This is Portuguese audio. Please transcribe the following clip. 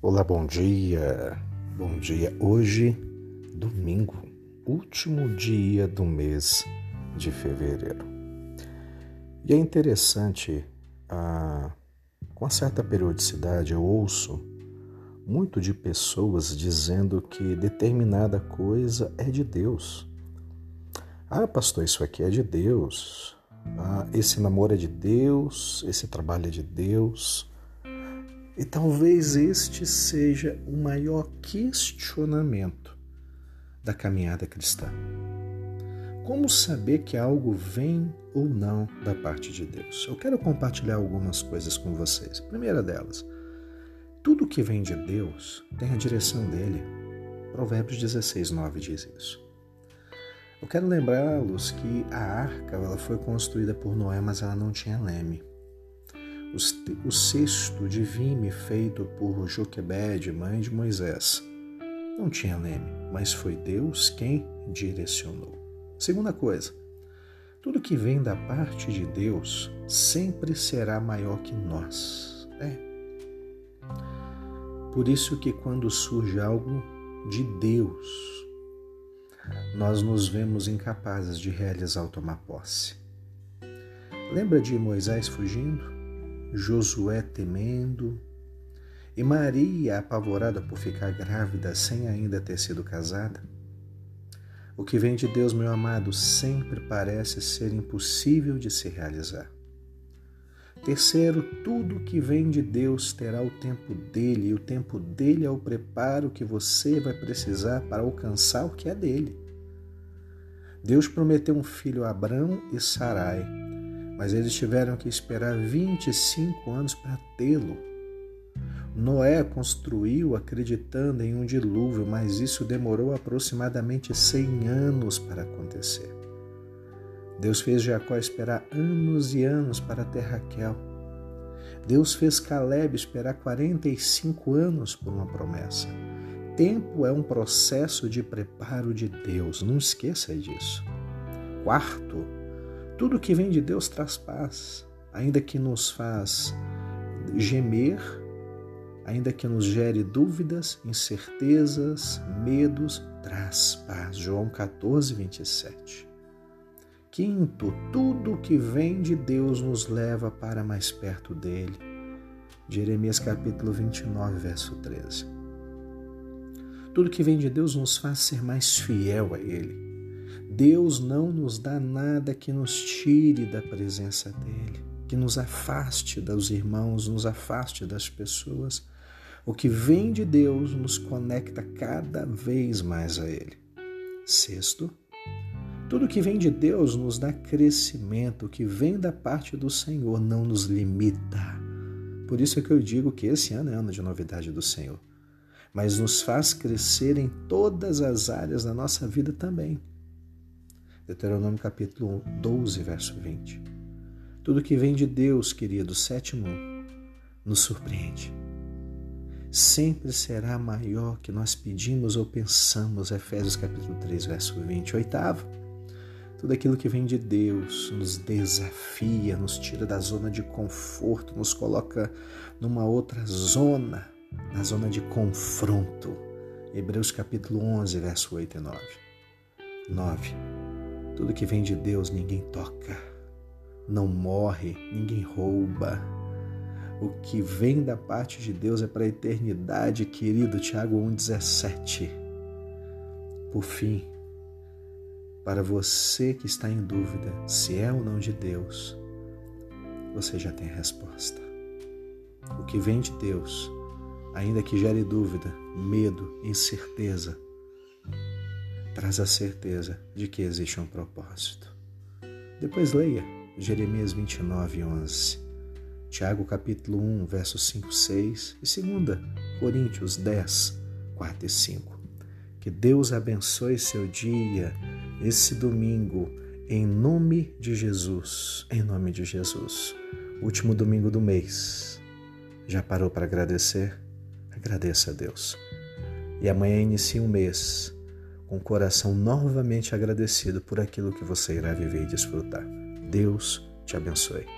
Olá, bom dia. Bom dia. Hoje, domingo, último dia do mês de fevereiro. E é interessante, ah, com certa periodicidade, eu ouço muito de pessoas dizendo que determinada coisa é de Deus. Ah, pastor, isso aqui é de Deus. Ah, esse namoro é de Deus, esse trabalho é de Deus. E talvez este seja o maior questionamento da caminhada cristã. Como saber que algo vem ou não da parte de Deus? Eu quero compartilhar algumas coisas com vocês. A primeira delas, tudo que vem de Deus tem a direção dele. Provérbios 16, 9 diz isso. Eu quero lembrá-los que a arca ela foi construída por Noé, mas ela não tinha leme. O cesto de vime feito por Joquebede, mãe de Moisés, não tinha leme, mas foi Deus quem direcionou. Segunda coisa, tudo que vem da parte de Deus sempre será maior que nós. É. Por isso que quando surge algo de Deus, nós nos vemos incapazes de realizar ou tomar posse. Lembra de Moisés fugindo? Josué temendo e Maria apavorada por ficar grávida sem ainda ter sido casada? O que vem de Deus, meu amado, sempre parece ser impossível de se realizar. Terceiro, tudo que vem de Deus terá o tempo dele, e o tempo dele é o preparo que você vai precisar para alcançar o que é dele. Deus prometeu um filho a Abrão e Sarai, mas eles tiveram que esperar 25 anos para tê-lo. Noé construiu acreditando em um dilúvio, mas isso demorou aproximadamente 100 anos para acontecer. Deus fez Jacó esperar anos e anos para ter Raquel. Deus fez Caleb esperar 45 anos por uma promessa. Tempo é um processo de preparo de Deus, não esqueça disso. Quarto, tudo que vem de Deus traz paz, ainda que nos faz gemer, ainda que nos gere dúvidas, incertezas, medos, traz paz. João 14, 27. Quinto, tudo que vem de Deus nos leva para mais perto dele. Jeremias capítulo 29, verso 13. Tudo que vem de Deus nos faz ser mais fiel a ele. Deus não nos dá nada que nos tire da presença dEle, que nos afaste dos irmãos, nos afaste das pessoas. O que vem de Deus nos conecta cada vez mais a Ele. Sexto, tudo que vem de Deus nos dá crescimento, o que vem da parte do Senhor não nos limita. Por isso é que eu digo que esse ano é ano de novidade do Senhor, mas nos faz crescer em todas as áreas da nossa vida também. Deuteronômio capítulo 12, verso 20. Tudo que vem de Deus, querido, sétimo, nos surpreende. Sempre será maior que nós pedimos ou pensamos, Efésios capítulo 3, verso 20. Oitavo, tudo aquilo que vem de Deus nos desafia, nos tira da zona de conforto, nos coloca numa outra zona, na zona de confronto. Hebreus capítulo 11, verso 8 e 9. 9. Tudo que vem de Deus ninguém toca, não morre, ninguém rouba. O que vem da parte de Deus é para a eternidade, querido. Tiago 1,17. Por fim, para você que está em dúvida se é ou não de Deus, você já tem a resposta. O que vem de Deus, ainda que gere dúvida, medo, incerteza, traz a certeza de que existe um propósito. Depois leia Jeremias 29, 11, Tiago capítulo 1, versos 5, 6 e 2 Coríntios 10, 4 e 5. Que Deus abençoe seu dia, esse domingo, em nome de Jesus, em nome de Jesus. Último domingo do mês. Já parou para agradecer? Agradeça a Deus. E amanhã inicia um mês com o coração novamente agradecido por aquilo que você irá viver e desfrutar. Deus te abençoe.